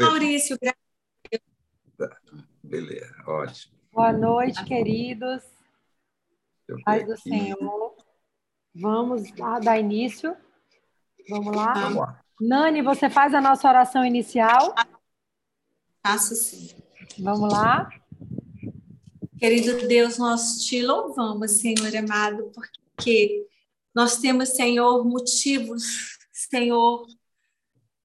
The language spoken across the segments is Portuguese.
Maurício. Tá, beleza, ótimo. Boa noite, queridos. Paz do Senhor. Vamos lá dar início. Vamos lá? Vamos lá. Nani, você faz a nossa oração inicial? Faço sim. Vamos lá? Querido Deus, nós te louvamos, Senhor amado, porque nós temos, Senhor, motivos, Senhor,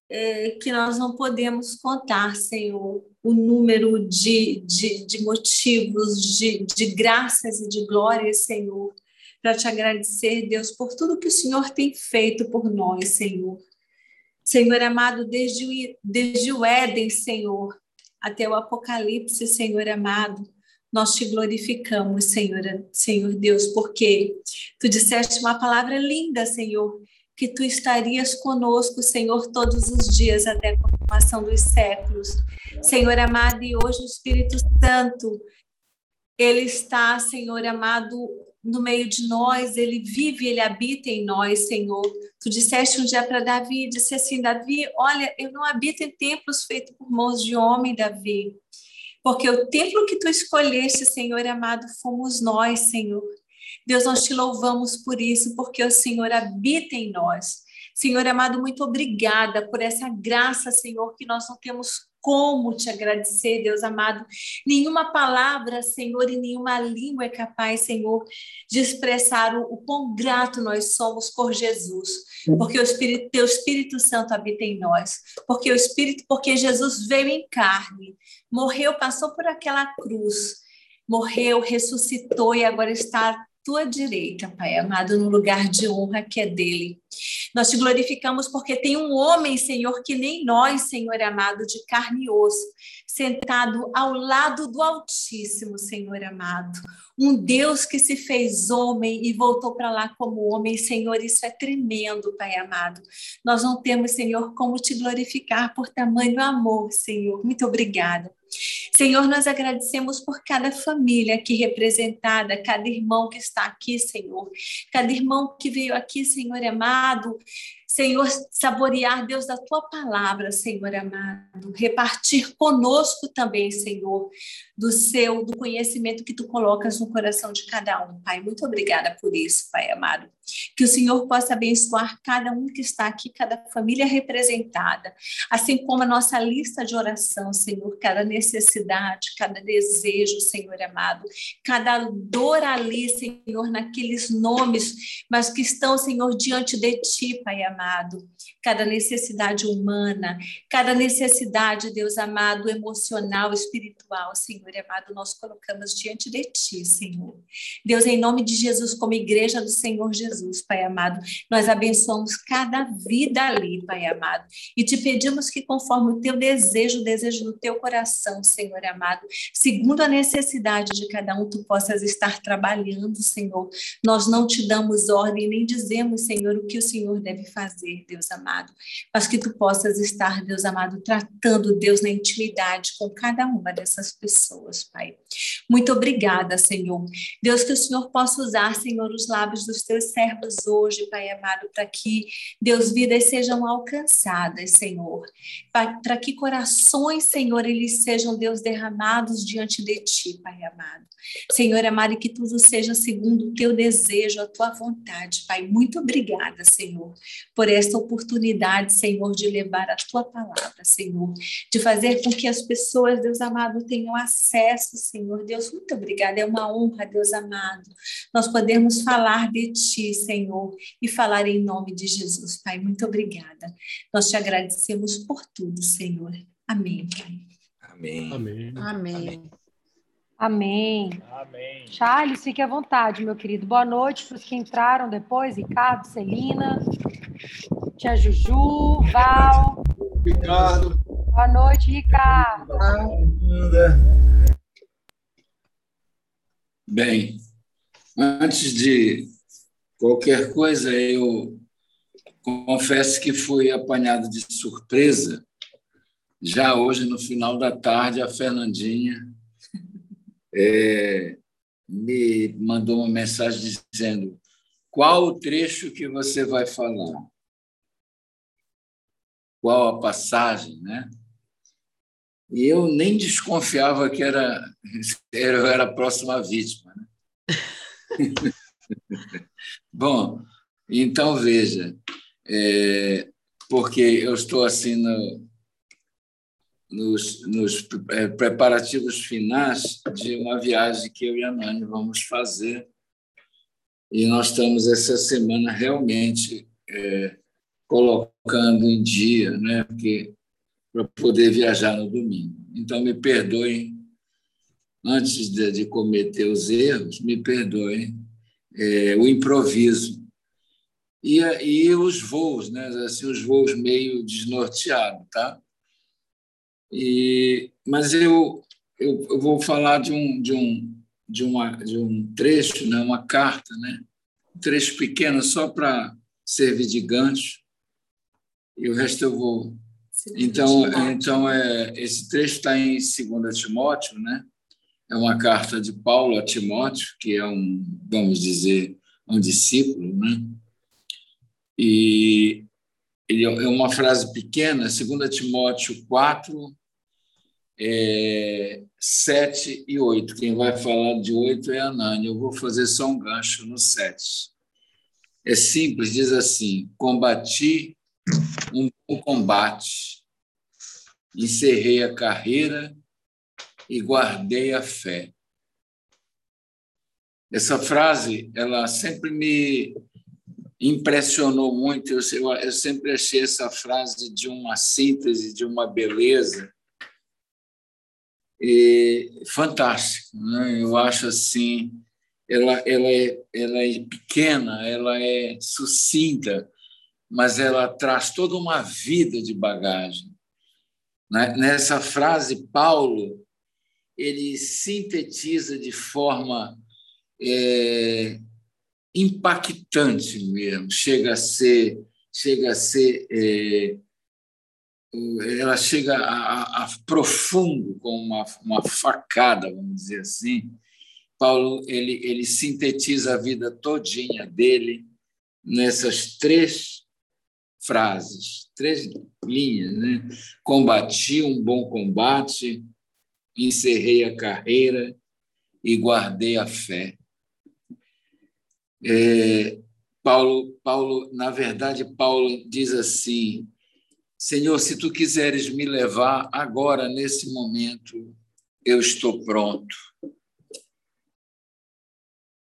é, que nós não podemos contar, Senhor, o número de, de, de motivos, de, de graças e de glórias, Senhor, para te agradecer, Deus, por tudo que o Senhor tem feito por nós, Senhor. Senhor amado, desde o, desde o Éden, Senhor, até o Apocalipse, Senhor amado, nós te glorificamos, Senhor, Senhor Deus, porque tu disseste uma palavra linda, Senhor, que tu estarias conosco, Senhor, todos os dias até a consumação dos séculos. Senhor amado, e hoje o Espírito Santo, ele está, Senhor amado, no meio de nós, ele vive, ele habita em nós, Senhor. Tu disseste um dia para Davi, disse assim, Davi, olha, eu não habito em templos feitos por mãos de homem, Davi, porque o templo que tu escolheste, Senhor amado, fomos nós, Senhor. Deus, nós te louvamos por isso, porque o Senhor habita em nós. Senhor amado, muito obrigada por essa graça, Senhor, que nós não temos como te agradecer, Deus amado. Nenhuma palavra, Senhor, e nenhuma língua é capaz, Senhor, de expressar o, o quão grato nós somos por Jesus, porque o Espírito, teu Espírito Santo habita em nós, porque o Espírito, porque Jesus veio em carne, morreu, passou por aquela cruz, morreu, ressuscitou e agora está tua direita, Pai amado, no lugar de honra que é dele. Nós te glorificamos porque tem um homem, Senhor, que nem nós, Senhor amado, de carne e osso, sentado ao lado do Altíssimo, Senhor amado. Um Deus que se fez homem e voltou para lá como homem, Senhor, isso é tremendo, Pai amado. Nós não temos, Senhor, como te glorificar por tamanho amor, Senhor. Muito obrigada. Senhor, nós agradecemos por cada família aqui representada, cada irmão que está aqui, Senhor, cada irmão que veio aqui, Senhor amado, Senhor, saborear, Deus, da tua palavra, Senhor amado, repartir conosco também, Senhor, do seu, do conhecimento que tu colocas no coração de cada um, Pai. Muito obrigada por isso, Pai amado. Que o Senhor possa abençoar cada um que está aqui, cada família representada, assim como a nossa lista de oração, Senhor, cada necessidade, cada desejo, Senhor amado, cada dor ali, Senhor, naqueles nomes, mas que estão, Senhor, diante de ti, Pai amado amado, cada necessidade humana, cada necessidade, Deus amado, emocional, espiritual, Senhor amado, nós colocamos diante de Ti, Senhor. Deus, em nome de Jesus, como igreja do Senhor Jesus, Pai amado, nós abençoamos cada vida ali, Pai amado, e te pedimos que, conforme o Teu desejo, o desejo do Teu coração, Senhor amado, segundo a necessidade de cada um, Tu possas estar trabalhando, Senhor. Nós não te damos ordem, nem dizemos, Senhor, o que o Senhor deve fazer Deus amado, mas que tu possas estar, Deus amado, tratando, Deus, na intimidade com cada uma dessas pessoas, Pai. Muito obrigada, Senhor. Deus, que o Senhor possa usar, Senhor, os lábios dos teus servos hoje, Pai amado, para que, Deus, vidas sejam alcançadas, Senhor. Para que corações, Senhor, eles sejam, Deus, derramados diante de Ti, Pai amado. Senhor amado, que tudo seja segundo o Teu desejo, a Tua vontade, Pai. Muito obrigada, Senhor, por esta oportunidade, Senhor, de levar a tua palavra, Senhor, de fazer com que as pessoas, Deus amado, tenham acesso, Senhor. Deus, muito obrigada. É uma honra, Deus amado, nós podemos falar de ti, Senhor, e falar em nome de Jesus, Pai. Muito obrigada. Nós te agradecemos por tudo, Senhor. Amém, Pai. Amém. Amém. Amém. Amém. Amém. Charles, fique à vontade, meu querido. Boa noite para os que entraram depois, Ricardo, Celina, tia Juju, Val. Ricardo. Boa noite, Ricardo. Bem, antes de qualquer coisa, eu confesso que fui apanhado de surpresa. Já hoje, no final da tarde, a Fernandinha é, me mandou uma mensagem dizendo qual o trecho que você vai falar, qual a passagem, né? E eu nem desconfiava que era, era, era a próxima vítima. Né? Bom, então veja, é, porque eu estou assim no, nos, nos é, preparativos finais de uma viagem que eu e a Nani vamos fazer. E nós estamos essa semana realmente é, colocando em dia, né? Porque para poder viajar no domingo. Então me perdoem antes de, de cometer os erros, me perdoem é, o improviso e, e os voos, né? Assim, os voos meio desnorteados, tá? E, mas eu, eu, eu, vou falar de um, de um, de uma, de um trecho, né? uma carta, né? um trecho pequeno só para servir de gancho, e o resto eu vou. Então, então é, esse trecho está em 2 Timóteo, né? é uma carta de Paulo a Timóteo, que é um, vamos dizer, um discípulo, né? E é, é uma frase pequena, 2 Timóteo 4, é, 7 e 8. Quem vai falar de 8 é a Nani. Eu vou fazer só um gancho no 7. É simples, diz assim: combati um bom combate, encerrei a carreira e guardei a fé. Essa frase, ela sempre me impressionou muito. Eu, eu, eu sempre achei essa frase de uma síntese, de uma beleza e fantástico. Né? Eu acho assim, ela, ela, é, ela é pequena, ela é sucinta, mas ela traz toda uma vida de bagagem. Né? Nessa frase, Paulo ele sintetiza de forma é, impactante mesmo, chega a ser, chega a ser, é, ela chega a, a, profundo com uma, uma facada, vamos dizer assim. Paulo ele, ele sintetiza a vida todinha dele nessas três frases, três linhas, né? Combati um bom combate, encerrei a carreira e guardei a fé. É, Paulo, Paulo, na verdade, Paulo diz assim: Senhor, se tu quiseres me levar agora, nesse momento, eu estou pronto.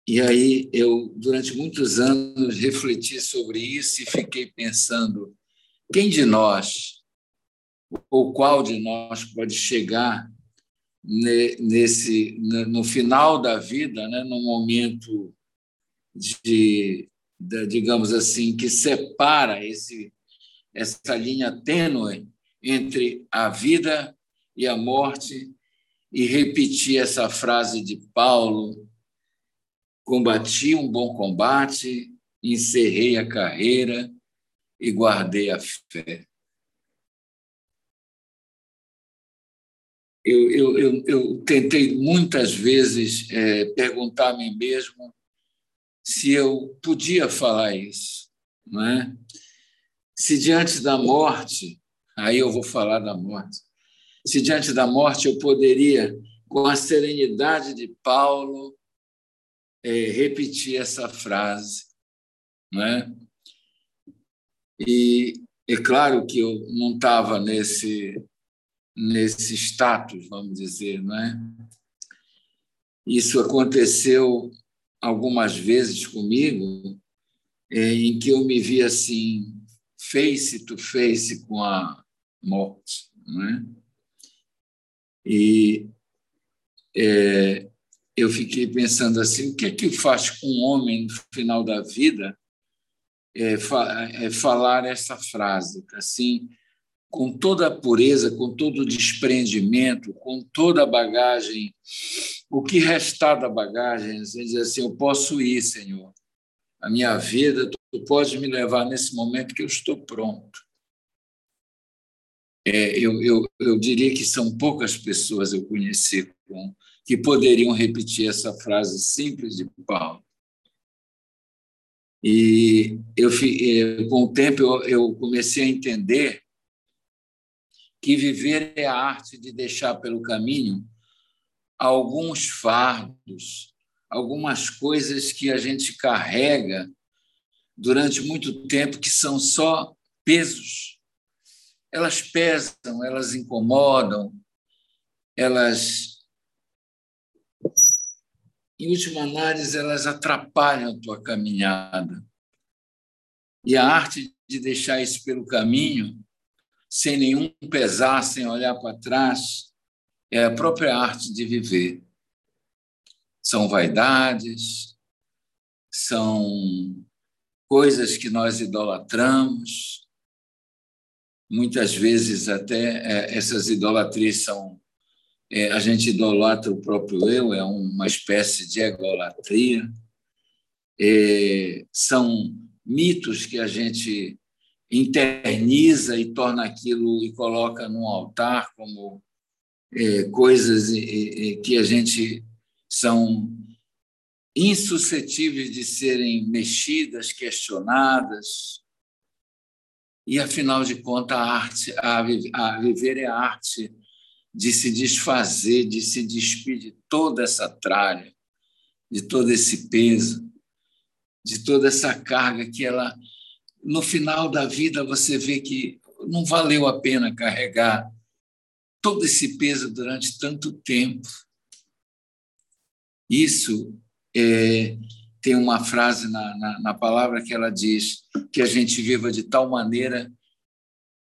E aí eu, durante muitos anos, refleti sobre isso e fiquei pensando: quem de nós, ou qual de nós pode chegar nesse no final da vida, né, no momento de, de, digamos assim, que separa esse, essa linha tênue entre a vida e a morte, e repetir essa frase de Paulo: combati um bom combate, encerrei a carreira e guardei a fé. Eu, eu, eu, eu tentei muitas vezes é, perguntar a mim mesmo se eu podia falar isso, não é? Se diante da morte, aí eu vou falar da morte. Se diante da morte eu poderia, com a serenidade de Paulo, é, repetir essa frase, não é? E é claro que eu não estava nesse nesse status, vamos dizer, não é? Isso aconteceu algumas vezes comigo, é, em que eu me vi assim, face to face com a morte. É? E é, eu fiquei pensando assim: o que é que faz com um homem no final da vida é, é falar essa frase, assim, com toda a pureza, com todo o desprendimento, com toda a bagagem o que restar da bagagem, você diz assim: Eu posso ir, Senhor. A minha vida, tu pode me levar nesse momento que eu estou pronto. É, eu, eu, eu diria que são poucas pessoas eu conheci com, que poderiam repetir essa frase simples de Paulo. E eu, com o tempo eu, eu comecei a entender que viver é a arte de deixar pelo caminho alguns fardos, algumas coisas que a gente carrega durante muito tempo que são só pesos. Elas pesam, elas incomodam, elas, em última análise, elas atrapalham a tua caminhada. E a arte de deixar isso pelo caminho, sem nenhum pesar, sem olhar para trás, é a própria arte de viver. São vaidades, são coisas que nós idolatramos. Muitas vezes, até é, essas idolatrias são. É, a gente idolatra o próprio eu, é uma espécie de egolatria. É, são mitos que a gente interniza e torna aquilo e coloca num altar como é, coisas que a gente são insuscetíveis de serem mexidas, questionadas. E, afinal de contas, a arte, a viver é a arte de se desfazer, de se despir de toda essa tralha, de todo esse peso, de toda essa carga que ela, no final da vida, você vê que não valeu a pena carregar todo esse peso durante tanto tempo. Isso é, tem uma frase na, na, na palavra que ela diz que a gente viva de tal maneira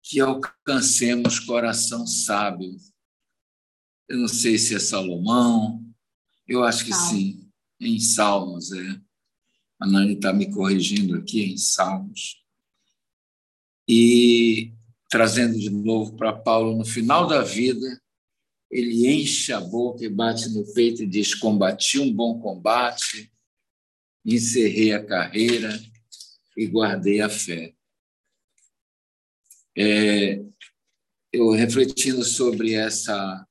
que alcancemos coração sábio. Eu não sei se é Salomão, eu acho que Salmo. sim, em Salmos, é. A Nani está me corrigindo aqui em Salmos. E trazendo de novo para Paulo, no final da vida, ele enche a boca e bate no peito e diz: Combati um bom combate, encerrei a carreira e guardei a fé. É, eu refletindo sobre essa.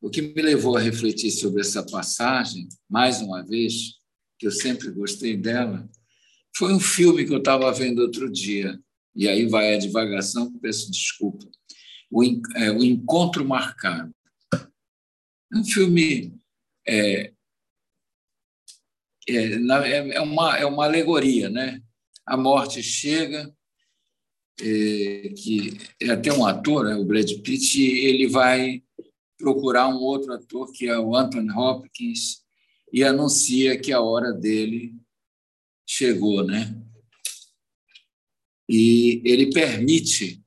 O que me levou a refletir sobre essa passagem, mais uma vez, que eu sempre gostei dela, foi um filme que eu estava vendo outro dia, e aí vai a divagação, peço desculpa. O, é, o Encontro Marcado. É um filme. É, é, é, uma, é uma alegoria, né? A morte chega, é, que é até um ator, é o Brad Pitt, e ele vai procurar um outro ator, que é o Anthony Hopkins, e anuncia que a hora dele chegou, né? E ele permite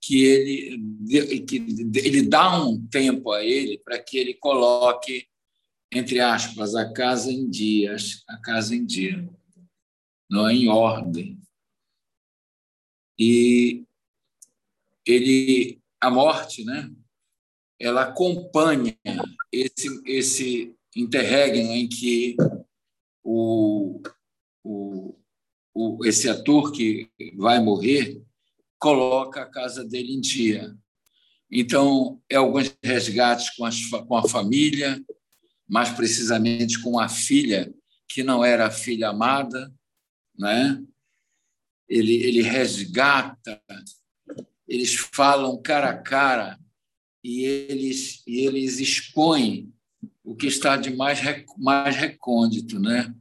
que ele, que ele dá um tempo a ele para que ele coloque, entre aspas, a casa em dias, a casa em dia, não é em ordem. E ele, a morte, né? Ela acompanha esse esse interregno em que o, o, o, esse ator que vai morrer coloca a casa dele em dia. Então, é alguns resgates com, as, com a família, mais precisamente com a filha, que não era a filha amada, né? ele, ele resgata, eles falam cara a cara e eles, e eles expõem o que está de mais, mais recôndito. Né?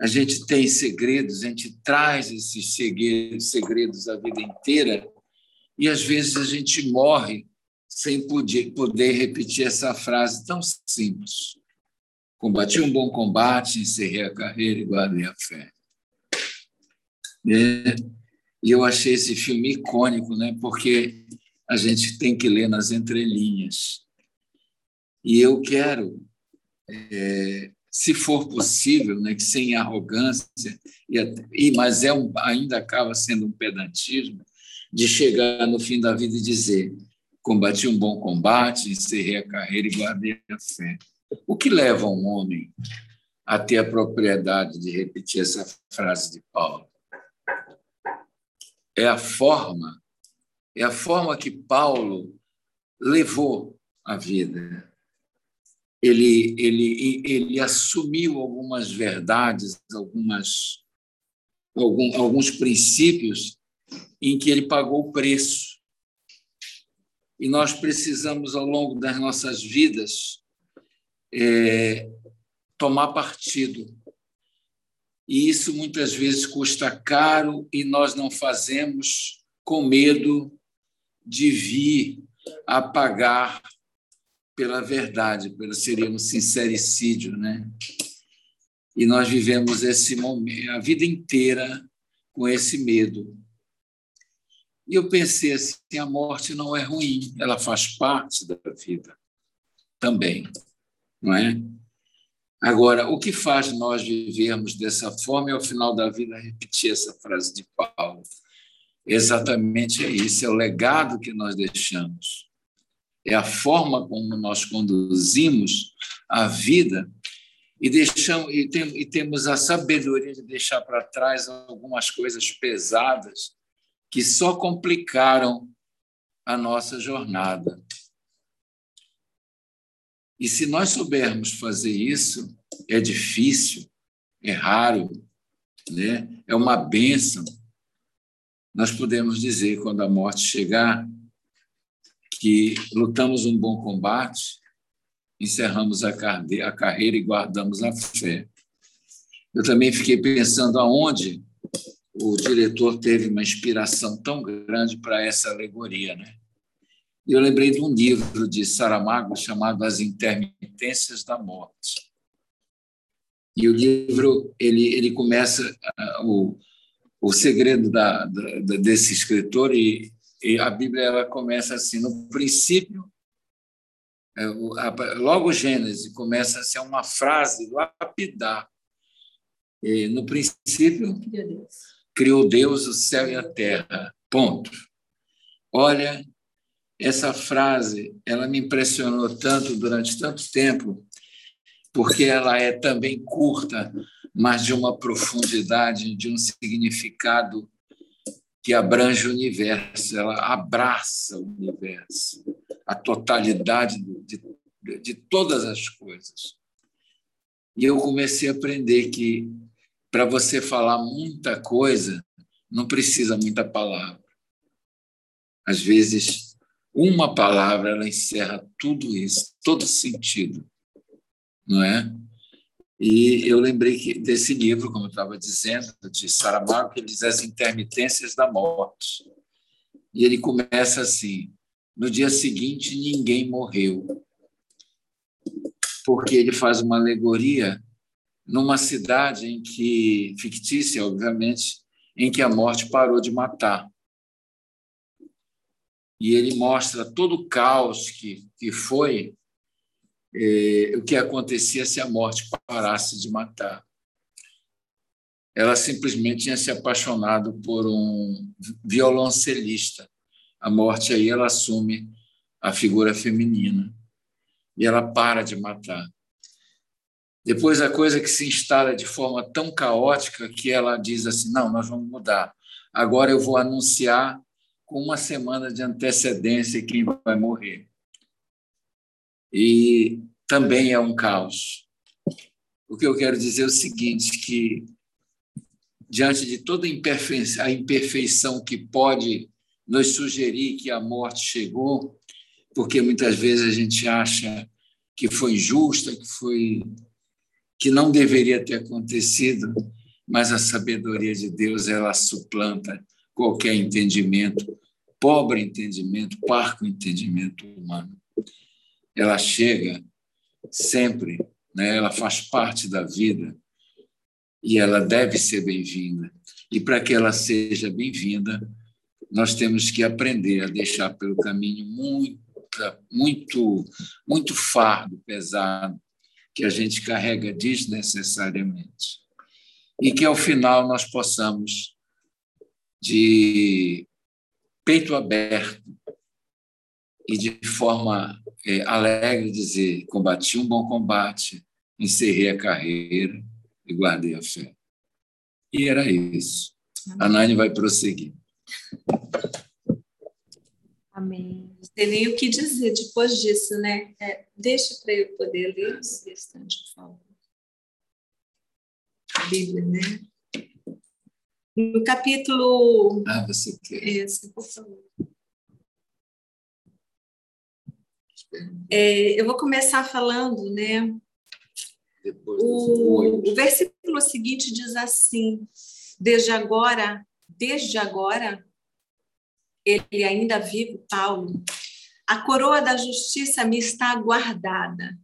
A gente tem segredos, a gente traz esses segredos a vida inteira e às vezes a gente morre sem poder, poder repetir essa frase tão simples. Combati um bom combate, encerrei a carreira e guardei a fé. É, e eu achei esse filme icônico, né? porque a gente tem que ler nas entrelinhas. E eu quero é, se for possível, né, que sem arrogância, e, mas é um, ainda acaba sendo um pedantismo, de chegar no fim da vida e dizer: combati um bom combate, encerrei a carreira e guardei a fé. O que leva um homem a ter a propriedade de repetir essa frase de Paulo? É a forma, é a forma que Paulo levou a vida ele, ele, ele assumiu algumas verdades, algumas, algum, alguns princípios em que ele pagou o preço. e nós precisamos, ao longo das nossas vidas, é, tomar partido. E isso muitas vezes custa caro e nós não fazemos com medo de vir a pagar pela verdade, pelo seria um sincericídio, né? E nós vivemos esse momento a vida inteira com esse medo. E eu pensei assim, a morte não é ruim, ela faz parte da vida também, não é? Agora, o que faz nós vivermos dessa forma é, ao final da vida, repetir essa frase de Paulo. Exatamente é isso, é o legado que nós deixamos. É a forma como nós conduzimos a vida e, deixamos, e, tem, e temos a sabedoria de deixar para trás algumas coisas pesadas que só complicaram a nossa jornada. E se nós soubermos fazer isso, é difícil, é raro, né? é uma bênção. Nós podemos dizer, quando a morte chegar, que lutamos um bom combate, encerramos a carreira e guardamos a fé. Eu também fiquei pensando aonde o diretor teve uma inspiração tão grande para essa alegoria, né? E eu lembrei de um livro de Saramago chamado As Intermitências da Morte. E o livro ele ele começa uh, o o segredo da, da, desse escritor e, e, a Bíblia ela começa assim no princípio é, a, logo Gênesis começa a ser uma frase lapidar. E, no princípio criou Deus o céu e a terra. Ponto. Olha essa frase ela me impressionou tanto durante tanto tempo porque ela é também curta, mas de uma profundidade, de um significado que abrange o universo, ela abraça o universo, a totalidade de, de, de todas as coisas. E eu comecei a aprender que para você falar muita coisa, não precisa muita palavra. Às vezes, uma palavra ela encerra tudo isso, todo sentido não é? E eu lembrei que, desse livro, como eu estava dizendo, de Saramago, que ele diz As Intermitências da Morte. E ele começa assim: no dia seguinte, ninguém morreu. Porque ele faz uma alegoria numa cidade em que, fictícia, obviamente, em que a morte parou de matar. E ele mostra todo o caos que, que foi eh, o que acontecia se a morte parasse de matar. Ela simplesmente tinha se apaixonado por um violoncelista. A morte aí ela assume a figura feminina e ela para de matar. Depois a coisa que se instala de forma tão caótica que ela diz assim: não, nós vamos mudar. Agora eu vou anunciar com uma semana de antecedência quem vai morrer e também é um caos. O que eu quero dizer é o seguinte, que diante de toda a imperfeição que pode nos sugerir que a morte chegou, porque muitas vezes a gente acha que foi injusta, que foi que não deveria ter acontecido, mas a sabedoria de Deus ela suplanta qualquer entendimento, pobre entendimento, parco entendimento humano ela chega sempre, né? ela faz parte da vida e ela deve ser bem-vinda. E para que ela seja bem-vinda, nós temos que aprender a deixar pelo caminho muito, muito, muito fardo pesado que a gente carrega desnecessariamente. E que ao final nós possamos, de peito aberto e de forma é, alegre dizer: combati um bom combate, encerrei a carreira e guardei a fé. E era isso. A Nani vai prosseguir. Amém. Não tem nem o que dizer depois disso, né? É, deixa para eu poder ler o restante, por favor. A Bíblia, né? No capítulo. Ah, você quer? Esse, por favor. É, eu vou começar falando, né? O, o versículo seguinte diz assim: desde agora, desde agora, ele ainda vive, Paulo, a coroa da justiça me está guardada,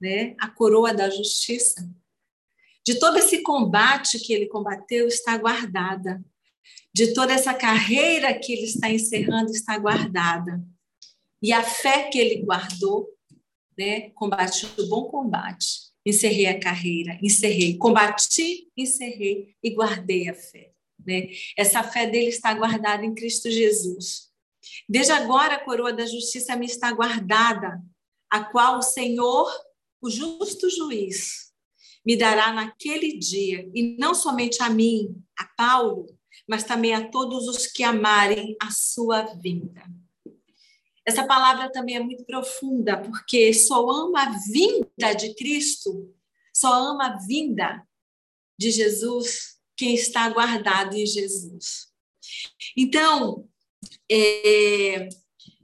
né? A coroa da justiça. De todo esse combate que ele combateu, está guardada. De toda essa carreira que ele está encerrando, está guardada. E a fé que ele guardou, né? Combati o bom combate encerrei a carreira, encerrei, combati, encerrei e guardei a fé. Né? Essa fé dele está guardada em Cristo Jesus. Desde agora a coroa da justiça me está guardada, a qual o Senhor, o justo juiz, me dará naquele dia, e não somente a mim, a Paulo, mas também a todos os que amarem a sua vinda. Essa palavra também é muito profunda, porque só ama a vinda de Cristo, só ama a vinda de Jesus quem está guardado em Jesus. Então, é,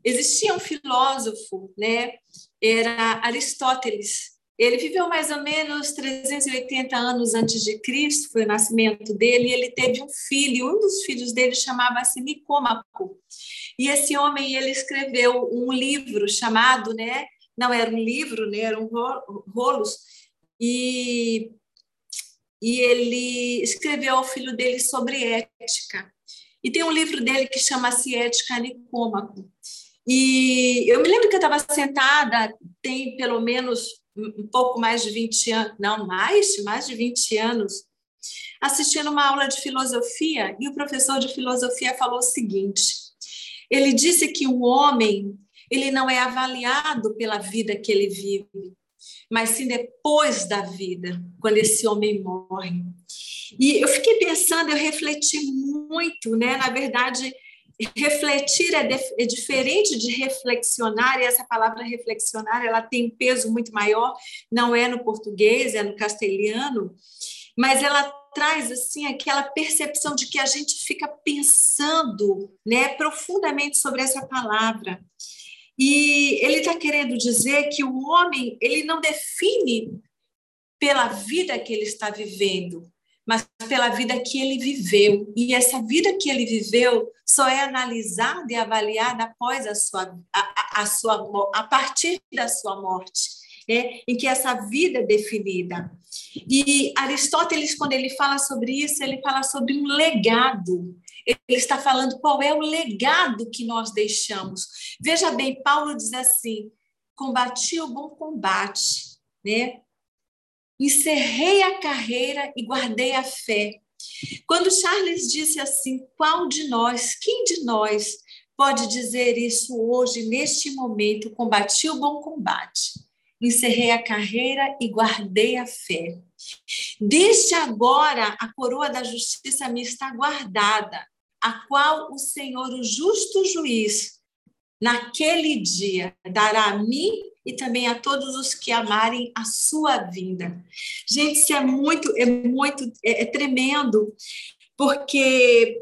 existia um filósofo, né? Era Aristóteles, ele viveu mais ou menos 380 anos antes de Cristo, foi o nascimento dele, e ele teve um filho, um dos filhos dele chamava-se Nicômaco. E esse homem, ele escreveu um livro chamado, né, não era um livro, né, eram rolos, e, e ele escreveu ao filho dele sobre ética. E tem um livro dele que chama-se Ética Nicômaco. E eu me lembro que eu estava sentada, tem pelo menos um pouco mais de 20 anos, não, mais, mais de 20 anos, assistindo uma aula de filosofia, e o professor de filosofia falou o seguinte: ele disse que o homem ele não é avaliado pela vida que ele vive, mas sim depois da vida, quando esse homem morre. E eu fiquei pensando, eu refleti muito, né? Na verdade, refletir é, é, diferente de reflexionar, e essa palavra reflexionar ela tem um peso muito maior, não é no português, é no castelhano, mas ela traz assim aquela percepção de que a gente fica pensando né, profundamente sobre essa palavra. E ele está querendo dizer que o homem ele não define pela vida que ele está vivendo, mas pela vida que ele viveu. E essa vida que ele viveu só é analisada e avaliada após a sua, a, a sua, a partir da sua morte, né? em que essa vida é definida. E Aristóteles, quando ele fala sobre isso, ele fala sobre um legado. Ele está falando qual é o legado que nós deixamos. Veja bem, Paulo diz assim: combati o bom combate, né? encerrei a carreira e guardei a fé. Quando Charles disse assim, qual de nós, quem de nós pode dizer isso hoje, neste momento? Combati o bom combate, encerrei a carreira e guardei a fé. Desde agora, a coroa da justiça me está guardada, a qual o Senhor, o justo juiz, naquele dia dará a mim e também a todos os que amarem a sua vinda. Gente, isso é muito, é muito, é, é tremendo, porque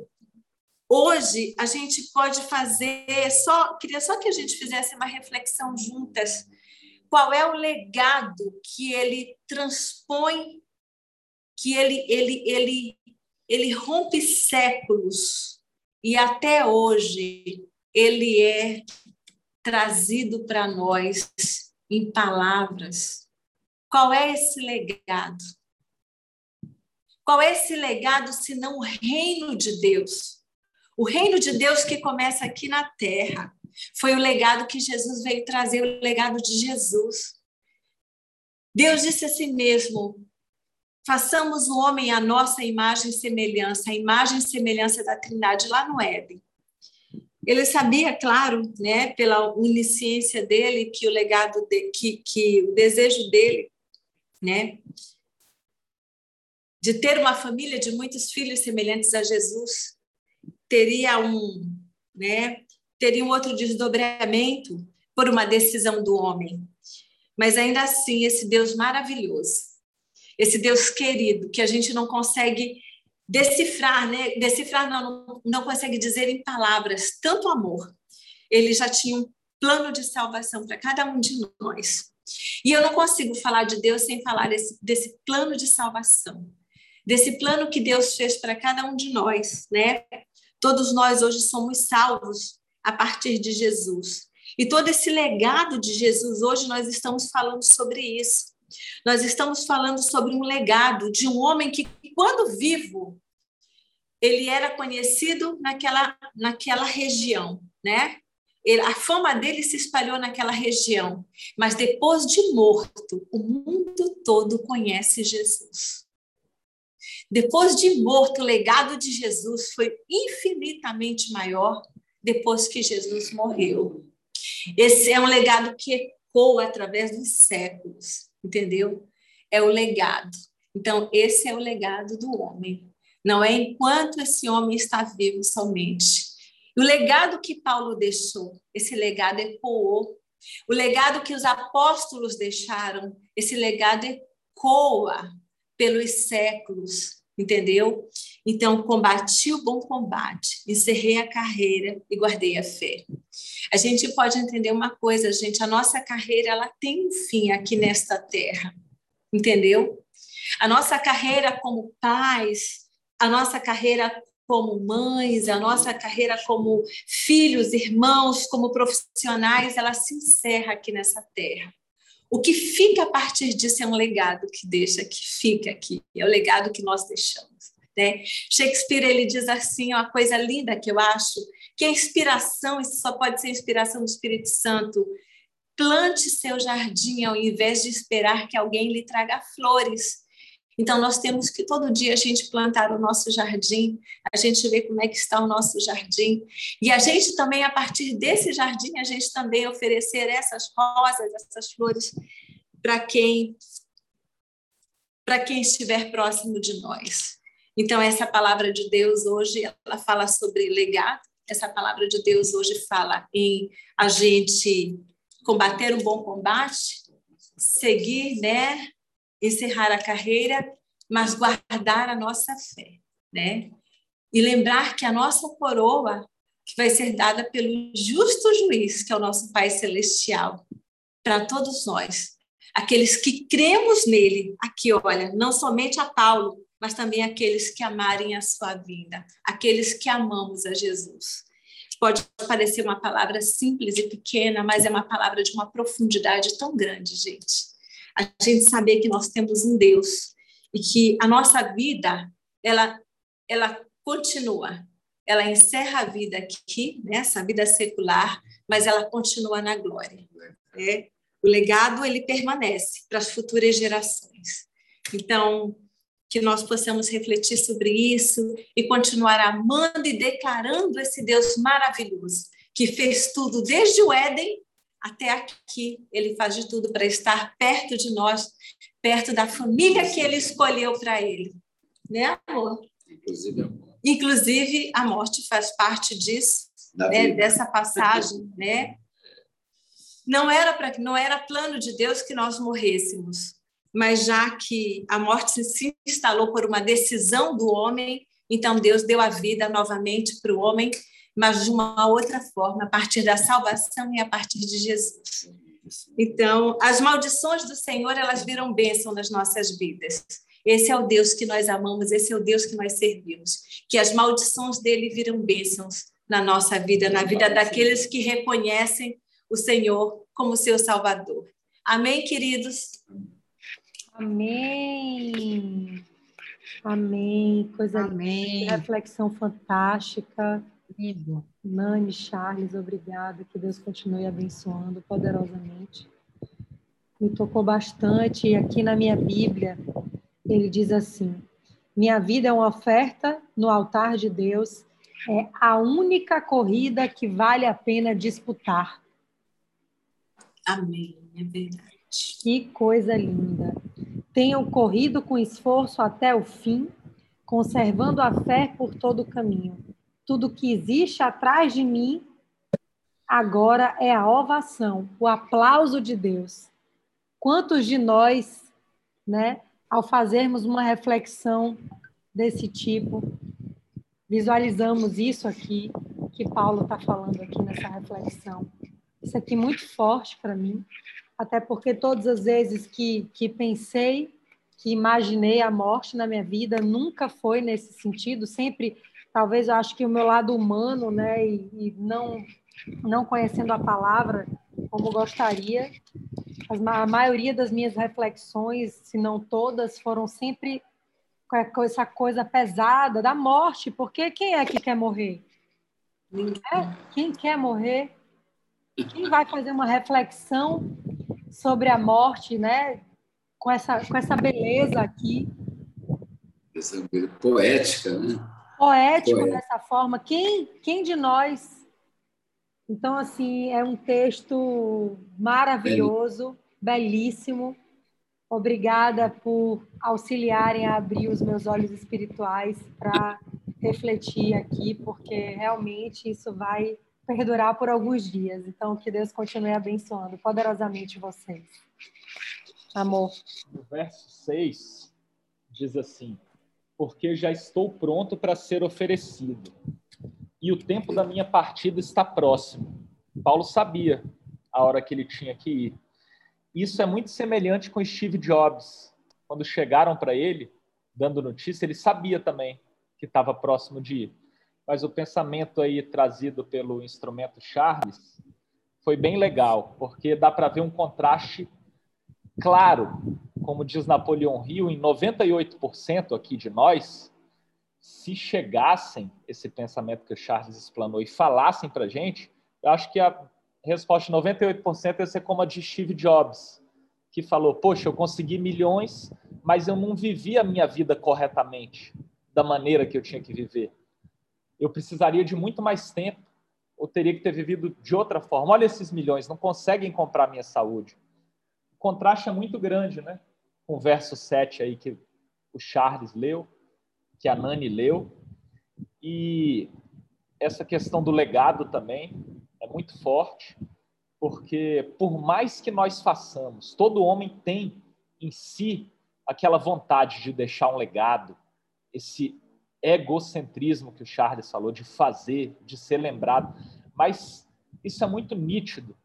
hoje a gente pode fazer só, queria só que a gente fizesse uma reflexão juntas. Qual é o legado que ele transpõe, que ele, ele, ele, ele rompe séculos e até hoje ele é trazido para nós em palavras. Qual é esse legado? Qual é esse legado se não o reino de Deus? O reino de Deus que começa aqui na terra. Foi o legado que Jesus veio trazer, o legado de Jesus. Deus disse a si mesmo: façamos o homem a nossa imagem e semelhança, a imagem e semelhança da Trindade lá no Éden. Ele sabia, claro, né, pela onisciência dele, que o legado de, que, que o desejo dele, né, de ter uma família de muitos filhos semelhantes a Jesus, teria um, né, teria um outro desdobramento por uma decisão do homem. Mas ainda assim, esse Deus maravilhoso, esse Deus querido, que a gente não consegue decifrar, né? Decifrar não, não, consegue dizer em palavras tanto amor. Ele já tinha um plano de salvação para cada um de nós. E eu não consigo falar de Deus sem falar desse, desse plano de salvação, desse plano que Deus fez para cada um de nós, né? Todos nós hoje somos salvos a partir de Jesus. E todo esse legado de Jesus, hoje nós estamos falando sobre isso. Nós estamos falando sobre um legado de um homem que, quando vivo, ele era conhecido naquela, naquela região, né? Ele, a fama dele se espalhou naquela região, mas depois de morto, o mundo todo conhece Jesus. Depois de morto, o legado de Jesus foi infinitamente maior depois que Jesus morreu. Esse é um legado que ecoa através dos séculos, entendeu? É o legado. Então, esse é o legado do homem. Não é enquanto esse homem está vivo somente. O legado que Paulo deixou, esse legado ecoou. O legado que os apóstolos deixaram, esse legado ecoa pelos séculos, entendeu? Então, combati o bom combate, encerrei a carreira e guardei a fé. A gente pode entender uma coisa, gente, a nossa carreira ela tem um fim aqui nesta terra, entendeu? A nossa carreira como pais, a nossa carreira como mães, a nossa carreira como filhos, irmãos, como profissionais, ela se encerra aqui nessa terra. O que fica a partir disso é um legado que deixa, que fica aqui, é o legado que nós deixamos. Né? Shakespeare ele diz assim, uma coisa linda que eu acho, que a inspiração, isso só pode ser inspiração do Espírito Santo, plante seu jardim ao invés de esperar que alguém lhe traga flores. Então, nós temos que todo dia a gente plantar o nosso jardim, a gente ver como é que está o nosso jardim. E a gente também, a partir desse jardim, a gente também oferecer essas rosas, essas flores para quem para quem estiver próximo de nós. Então, essa palavra de Deus hoje, ela fala sobre legado, essa palavra de Deus hoje fala em a gente combater um bom combate, seguir, né, encerrar a carreira, mas guardar a nossa fé, né? E lembrar que a nossa coroa que vai ser dada pelo justo juiz, que é o nosso Pai celestial, para todos nós, aqueles que cremos nele. Aqui, olha, não somente a Paulo, mas também aqueles que amarem a sua vida, aqueles que amamos a Jesus. Pode parecer uma palavra simples e pequena, mas é uma palavra de uma profundidade tão grande, gente a gente saber que nós temos um Deus e que a nossa vida ela ela continua, ela encerra a vida aqui, nessa né, vida secular, mas ela continua na glória. Né? O legado ele permanece para as futuras gerações. Então que nós possamos refletir sobre isso e continuar amando e declarando esse Deus maravilhoso que fez tudo desde o Éden até aqui. Ele faz de tudo para estar perto de nós, perto da família que ele escolheu para ele. Né, amor? Inclusive a morte. Inclusive, a morte faz parte disso, né, dessa passagem, né? Não era para não era plano de Deus que nós morrêssemos, mas já que a morte se instalou por uma decisão do homem, então Deus deu a vida novamente para o homem mas de uma outra forma, a partir da salvação e a partir de Jesus. Então, as maldições do Senhor, elas viram bênção nas nossas vidas. Esse é o Deus que nós amamos, esse é o Deus que nós servimos. Que as maldições dele viram bênçãos na nossa vida, na vida daqueles que reconhecem o Senhor como seu Salvador. Amém, queridos? Amém. Amém. Coisa Amém. Linda, reflexão fantástica. Lindo. Nani, Charles, obrigada. Que Deus continue abençoando poderosamente. Me tocou bastante. E aqui na minha Bíblia, ele diz assim: Minha vida é uma oferta no altar de Deus. É a única corrida que vale a pena disputar. Amém. É verdade. Que coisa linda. Tenho corrido com esforço até o fim, conservando a fé por todo o caminho tudo que existe atrás de mim agora é a ovação, o aplauso de Deus. Quantos de nós, né, ao fazermos uma reflexão desse tipo, visualizamos isso aqui que Paulo está falando aqui nessa reflexão. isso aqui muito forte para mim, até porque todas as vezes que, que pensei, que imaginei a morte na minha vida, nunca foi nesse sentido, sempre, talvez eu acho que o meu lado humano, né, e, e não, não conhecendo a palavra como gostaria, a maioria das minhas reflexões, se não todas, foram sempre com essa coisa pesada da morte, porque quem é que quer morrer? É, quem quer morrer? Quem vai fazer uma reflexão sobre a morte, né? Com essa, com essa beleza aqui. Essa poética, né? Poético dessa forma. Quem, quem de nós? Então, assim, é um texto maravilhoso, belíssimo. Obrigada por auxiliarem a abrir os meus olhos espirituais para refletir aqui, porque realmente isso vai perdurar por alguns dias. Então, que Deus continue abençoando poderosamente vocês. Amor. O verso 6 diz assim: Porque já estou pronto para ser oferecido, e o tempo da minha partida está próximo. Paulo sabia a hora que ele tinha que ir. Isso é muito semelhante com Steve Jobs. Quando chegaram para ele, dando notícia, ele sabia também que estava próximo de ir. Mas o pensamento aí trazido pelo instrumento Charles foi bem legal, porque dá para ver um contraste claro, como diz Napoleão Hill, em 98% aqui de nós, se chegassem esse pensamento que o Charles explanou e falassem para gente, eu acho que a resposta de 98% ia ser como a de Steve Jobs, que falou: Poxa, eu consegui milhões, mas eu não vivi a minha vida corretamente, da maneira que eu tinha que viver. Eu precisaria de muito mais tempo, ou teria que ter vivido de outra forma. Olha esses milhões, não conseguem comprar minha saúde. O contraste é muito grande, né? Com o verso 7 aí que o Charles leu, que a Nani leu, e essa questão do legado também, é muito forte, porque por mais que nós façamos, todo homem tem em si aquela vontade de deixar um legado, esse egocentrismo que o Charles falou, de fazer, de ser lembrado. Mas isso é muito nítido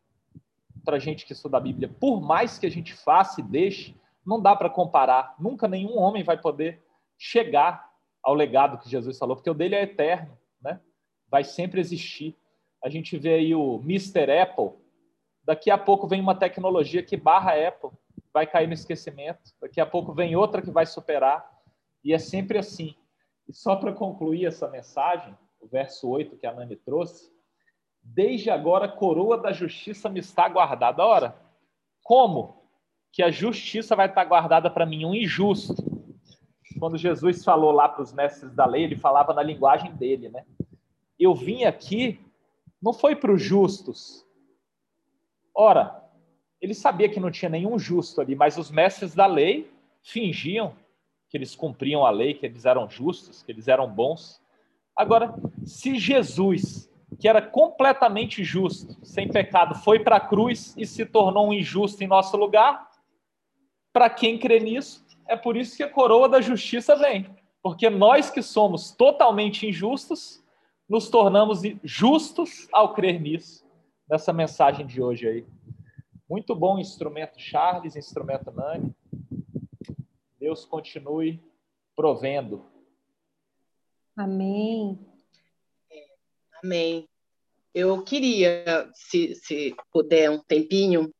para a gente que estuda a Bíblia. Por mais que a gente faça e deixe, não dá para comparar. Nunca nenhum homem vai poder chegar ao legado que Jesus falou, porque o dele é eterno, né? vai sempre existir a gente vê aí o Mr. Apple, daqui a pouco vem uma tecnologia que barra Apple, vai cair no esquecimento, daqui a pouco vem outra que vai superar, e é sempre assim. E só para concluir essa mensagem, o verso 8 que a Nani trouxe, desde agora a coroa da justiça me está guardada. Ora, como que a justiça vai estar guardada para mim, um injusto? Quando Jesus falou lá para os mestres da lei, ele falava na linguagem dele, né? Eu vim aqui não foi para os justos. Ora, ele sabia que não tinha nenhum justo ali, mas os mestres da lei fingiam que eles cumpriam a lei, que eles eram justos, que eles eram bons. Agora, se Jesus, que era completamente justo, sem pecado, foi para a cruz e se tornou um injusto em nosso lugar, para quem crê nisso, é por isso que a coroa da justiça vem. Porque nós que somos totalmente injustos, nos tornamos justos ao crer nisso, nessa mensagem de hoje aí. Muito bom instrumento Charles, instrumento Nani. Deus continue provendo. Amém. Amém. Eu queria, se, se puder, um tempinho,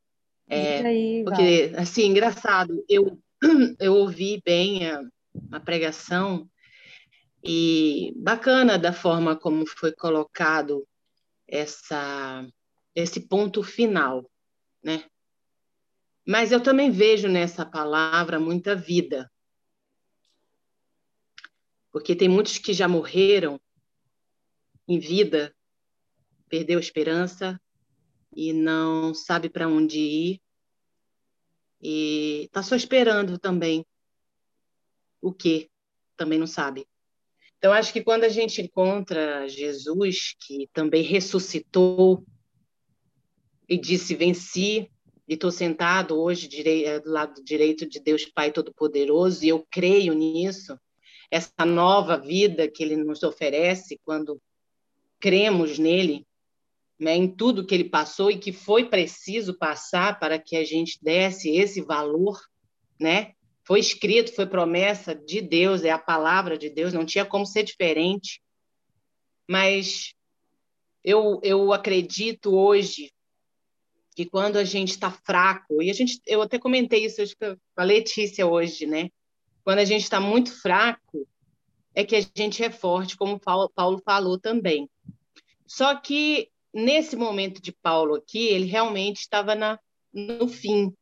é, aí, porque, vai. assim, engraçado, eu, eu ouvi bem a, a pregação e bacana da forma como foi colocado essa, esse ponto final, né? Mas eu também vejo nessa palavra muita vida. Porque tem muitos que já morreram em vida, perdeu esperança e não sabe para onde ir. E está só esperando também o que também não sabe. Então, acho que quando a gente encontra Jesus, que também ressuscitou e disse: Venci, e estou sentado hoje eh, do lado direito de Deus Pai Todo-Poderoso, e eu creio nisso, essa nova vida que Ele nos oferece quando cremos nele, né, em tudo que ele passou e que foi preciso passar para que a gente desse esse valor, né? Foi escrito, foi promessa de Deus, é a palavra de Deus, não tinha como ser diferente. Mas eu, eu acredito hoje que quando a gente está fraco, e a gente, eu até comentei isso com a Letícia hoje, né? Quando a gente está muito fraco, é que a gente é forte, como Paulo falou também. Só que nesse momento de Paulo aqui, ele realmente estava na, no fim.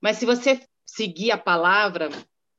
Mas se você seguir a palavra,